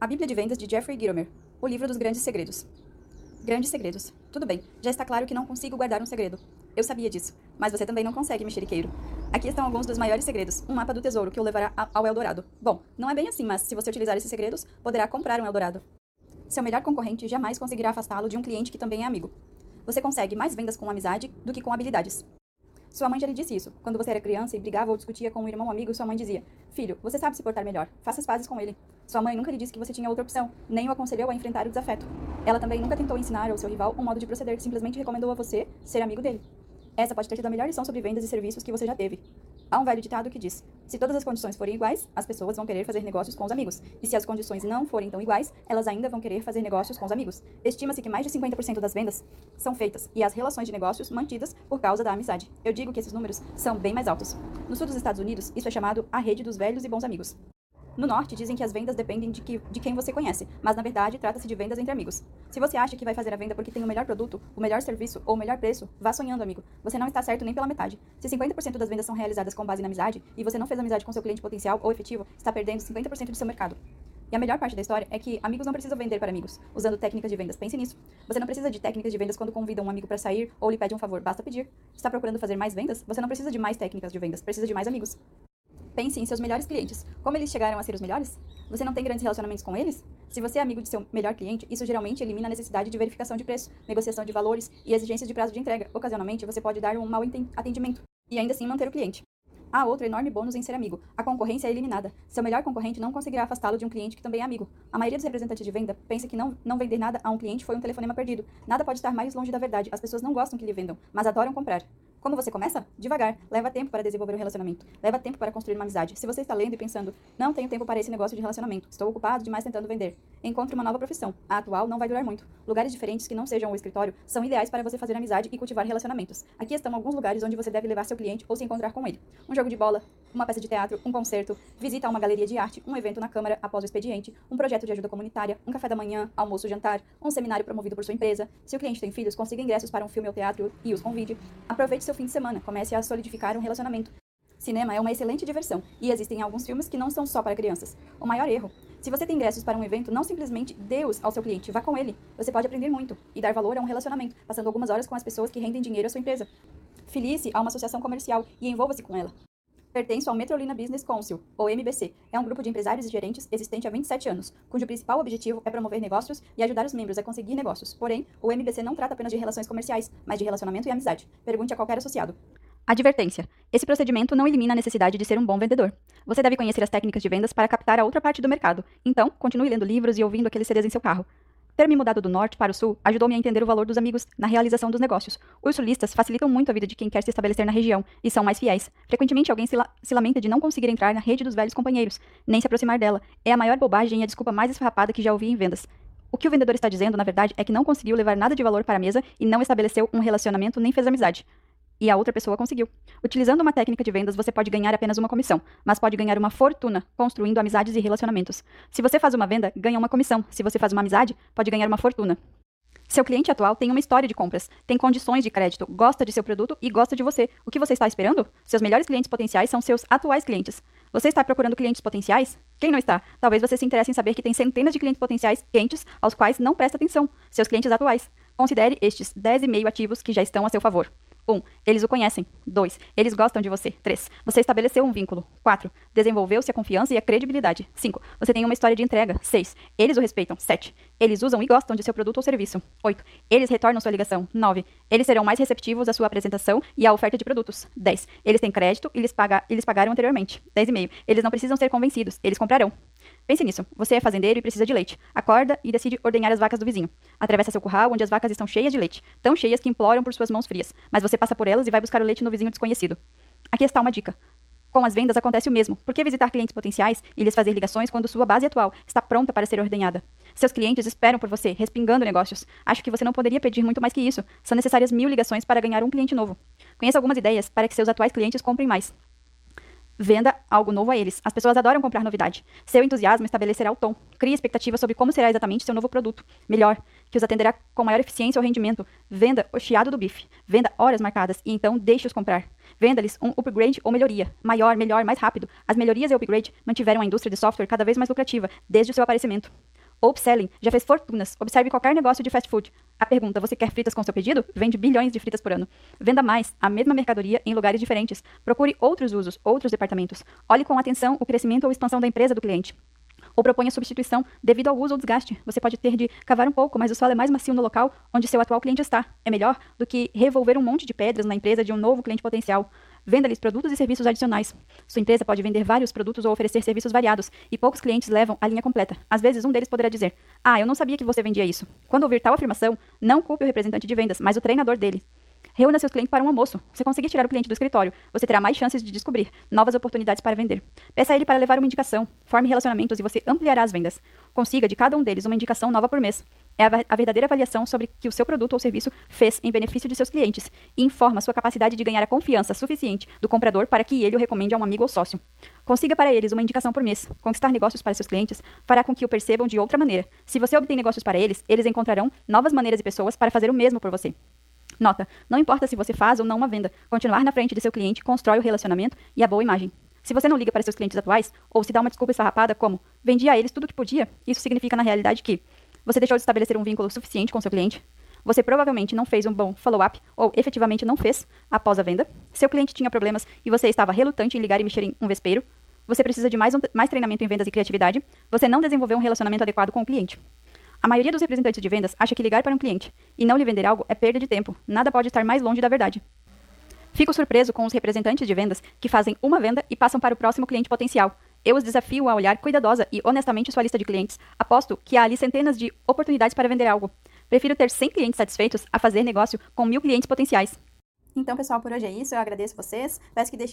A Bíblia de Vendas de Jeffrey Gitomer. O livro dos grandes segredos. Grandes segredos. Tudo bem, já está claro que não consigo guardar um segredo. Eu sabia disso, mas você também não consegue, mexeriqueiro. Aqui estão alguns dos maiores segredos. Um mapa do tesouro que o levará ao Eldorado. Bom, não é bem assim, mas se você utilizar esses segredos, poderá comprar um Eldorado. Seu melhor concorrente jamais conseguirá afastá-lo de um cliente que também é amigo. Você consegue mais vendas com amizade do que com habilidades. Sua mãe já lhe disse isso. Quando você era criança e brigava ou discutia com um irmão amigo, sua mãe dizia: Filho, você sabe se portar melhor. Faça as pazes com ele. Sua mãe nunca lhe disse que você tinha outra opção, nem o aconselhou a enfrentar o desafeto. Ela também nunca tentou ensinar ao seu rival um modo de proceder, simplesmente recomendou a você ser amigo dele. Essa pode ter sido a melhor lição sobre vendas e serviços que você já teve. Há um velho ditado que diz: se todas as condições forem iguais, as pessoas vão querer fazer negócios com os amigos. E se as condições não forem tão iguais, elas ainda vão querer fazer negócios com os amigos. Estima-se que mais de 50% das vendas são feitas e as relações de negócios mantidas por causa da amizade. Eu digo que esses números são bem mais altos. No sul dos Estados Unidos, isso é chamado a rede dos velhos e bons amigos. No norte, dizem que as vendas dependem de, que, de quem você conhece, mas na verdade trata-se de vendas entre amigos. Se você acha que vai fazer a venda porque tem o melhor produto, o melhor serviço ou o melhor preço, vá sonhando, amigo. Você não está certo nem pela metade. Se 50% das vendas são realizadas com base na amizade e você não fez amizade com seu cliente potencial ou efetivo, está perdendo 50% do seu mercado. E a melhor parte da história é que amigos não precisam vender para amigos, usando técnicas de vendas. Pense nisso. Você não precisa de técnicas de vendas quando convida um amigo para sair ou lhe pede um favor, basta pedir. Está procurando fazer mais vendas? Você não precisa de mais técnicas de vendas, precisa de mais amigos. Pense em seus melhores clientes. Como eles chegaram a ser os melhores? Você não tem grandes relacionamentos com eles? Se você é amigo de seu melhor cliente, isso geralmente elimina a necessidade de verificação de preço, negociação de valores e exigências de prazo de entrega. Ocasionalmente, você pode dar um mau atendimento e ainda assim manter o cliente. Há outro enorme bônus em ser amigo. A concorrência é eliminada. Seu melhor concorrente não conseguirá afastá-lo de um cliente que também é amigo. A maioria dos representantes de venda pensa que não, não vender nada a um cliente foi um telefonema perdido. Nada pode estar mais longe da verdade. As pessoas não gostam que lhe vendam, mas adoram comprar. Como você começa? Devagar. Leva tempo para desenvolver um relacionamento. Leva tempo para construir uma amizade. Se você está lendo e pensando, não tenho tempo para esse negócio de relacionamento, estou ocupado demais tentando vender, encontre uma nova profissão. A atual não vai durar muito. Lugares diferentes que não sejam o escritório são ideais para você fazer amizade e cultivar relacionamentos. Aqui estão alguns lugares onde você deve levar seu cliente ou se encontrar com ele. Um jogo de bola, uma peça de teatro, um concerto, visita a uma galeria de arte, um evento na Câmara após o expediente, um projeto de ajuda comunitária, um café da manhã, almoço, jantar, um seminário promovido por sua empresa. Se o cliente tem filhos, consiga ingressos para um filme ou teatro e os convide. Aproveite seu fim de semana. Comece a solidificar um relacionamento. Cinema é uma excelente diversão, e existem alguns filmes que não são só para crianças. O maior erro. Se você tem ingressos para um evento, não simplesmente dê-os ao seu cliente, vá com ele. Você pode aprender muito e dar valor a um relacionamento, passando algumas horas com as pessoas que rendem dinheiro à sua empresa. Filie-se a uma associação comercial e envolva-se com ela. Pertenço ao Metrolina Business Council, ou MBC. É um grupo de empresários e gerentes existente há 27 anos, cujo principal objetivo é promover negócios e ajudar os membros a conseguir negócios. Porém, o MBC não trata apenas de relações comerciais, mas de relacionamento e amizade. Pergunte a qualquer associado. Advertência: esse procedimento não elimina a necessidade de ser um bom vendedor. Você deve conhecer as técnicas de vendas para captar a outra parte do mercado. Então, continue lendo livros e ouvindo aqueles CDs em seu carro. Ter me mudado do norte para o sul ajudou-me a entender o valor dos amigos na realização dos negócios. Os sulistas facilitam muito a vida de quem quer se estabelecer na região e são mais fiéis. Frequentemente alguém se, la se lamenta de não conseguir entrar na rede dos velhos companheiros, nem se aproximar dela. É a maior bobagem e a desculpa mais esfarrapada que já ouvi em vendas. O que o vendedor está dizendo, na verdade, é que não conseguiu levar nada de valor para a mesa e não estabeleceu um relacionamento nem fez amizade e a outra pessoa conseguiu. Utilizando uma técnica de vendas, você pode ganhar apenas uma comissão, mas pode ganhar uma fortuna construindo amizades e relacionamentos. Se você faz uma venda, ganha uma comissão. Se você faz uma amizade, pode ganhar uma fortuna. Seu cliente atual tem uma história de compras, tem condições de crédito, gosta de seu produto e gosta de você. O que você está esperando? Seus melhores clientes potenciais são seus atuais clientes. Você está procurando clientes potenciais? Quem não está? Talvez você se interesse em saber que tem centenas de clientes potenciais quentes aos quais não presta atenção, seus clientes atuais. Considere estes 10,5 ativos que já estão a seu favor. 1. Um, eles o conhecem. 2. Eles gostam de você. 3. Você estabeleceu um vínculo. 4. Desenvolveu-se a confiança e a credibilidade. 5. Você tem uma história de entrega. 6. Eles o respeitam. 7. Eles usam e gostam de seu produto ou serviço. 8. Eles retornam sua ligação. 9. Eles serão mais receptivos à sua apresentação e à oferta de produtos. 10. Eles têm crédito e lhes, paga e lhes pagaram anteriormente. 10,5. Eles não precisam ser convencidos. Eles comprarão. Pense nisso. Você é fazendeiro e precisa de leite. Acorda e decide ordenhar as vacas do vizinho. Atravessa seu curral, onde as vacas estão cheias de leite. Tão cheias que imploram por suas mãos frias. Mas você passa por elas e vai buscar o leite no vizinho desconhecido. Aqui está uma dica. Com as vendas acontece o mesmo. Por que visitar clientes potenciais e lhes fazer ligações quando sua base atual está pronta para ser ordenhada? Seus clientes esperam por você, respingando negócios. Acho que você não poderia pedir muito mais que isso. São necessárias mil ligações para ganhar um cliente novo. Conheça algumas ideias para que seus atuais clientes comprem mais. Venda algo novo a eles. As pessoas adoram comprar novidade. Seu entusiasmo estabelecerá o tom. Crie expectativa sobre como será exatamente seu novo produto. Melhor, que os atenderá com maior eficiência ou rendimento. Venda o chiado do bife. Venda horas marcadas e então deixe-os comprar. Venda-lhes um upgrade ou melhoria. Maior, melhor, mais rápido. As melhorias e upgrade mantiveram a indústria de software cada vez mais lucrativa desde o seu aparecimento. O upselling já fez fortunas. Observe qualquer negócio de fast food. A pergunta: você quer fritas com seu pedido? Vende bilhões de fritas por ano. Venda mais, a mesma mercadoria em lugares diferentes. Procure outros usos, outros departamentos. Olhe com atenção o crescimento ou expansão da empresa do cliente. Ou proponha substituição devido ao uso ou desgaste. Você pode ter de cavar um pouco, mas o solo é mais macio no local onde seu atual cliente está. É melhor do que revolver um monte de pedras na empresa de um novo cliente potencial. Venda-lhes produtos e serviços adicionais. Sua empresa pode vender vários produtos ou oferecer serviços variados, e poucos clientes levam a linha completa. Às vezes, um deles poderá dizer: Ah, eu não sabia que você vendia isso. Quando ouvir tal afirmação, não culpe o representante de vendas, mas o treinador dele. Reúna seus clientes para um almoço. Se conseguir tirar o cliente do escritório, você terá mais chances de descobrir novas oportunidades para vender. Peça a ele para levar uma indicação. Forme relacionamentos e você ampliará as vendas. Consiga de cada um deles uma indicação nova por mês. É a, verdadeira avaliação sobre que o seu produto ou serviço fez em benefício de seus clientes e informa sua capacidade de ganhar a confiança suficiente do comprador para que ele o recomende a um amigo ou sócio. Consiga para eles uma indicação por mês. Conquistar negócios para seus clientes fará com que o percebam de outra maneira. Se você obtém negócios para eles, eles encontrarão novas maneiras e pessoas para fazer o mesmo por você. Nota: não importa se você faz ou não uma venda, continuar na frente de seu cliente constrói o relacionamento e a boa imagem. Se você não liga para seus clientes atuais, ou se dá uma desculpa esfarrapada como vendi a eles tudo o que podia, isso significa na realidade que você deixou de estabelecer um vínculo suficiente com seu cliente, você provavelmente não fez um bom follow-up ou efetivamente não fez após a venda, seu cliente tinha problemas e você estava relutante em ligar e mexer em um vespeiro, você precisa de mais, um, mais treinamento em vendas e criatividade, você não desenvolveu um relacionamento adequado com o cliente. A maioria dos representantes de vendas acha que ligar para um cliente e não lhe vender algo é perda de tempo. Nada pode estar mais longe da verdade. Fico surpreso com os representantes de vendas que fazem uma venda e passam para o próximo cliente potencial. Eu os desafio a olhar cuidadosa e honestamente sua lista de clientes. Aposto que há ali centenas de oportunidades para vender algo. Prefiro ter 100 clientes satisfeitos a fazer negócio com mil clientes potenciais. Então, pessoal, por hoje é isso. Eu agradeço vocês. Peço que deixem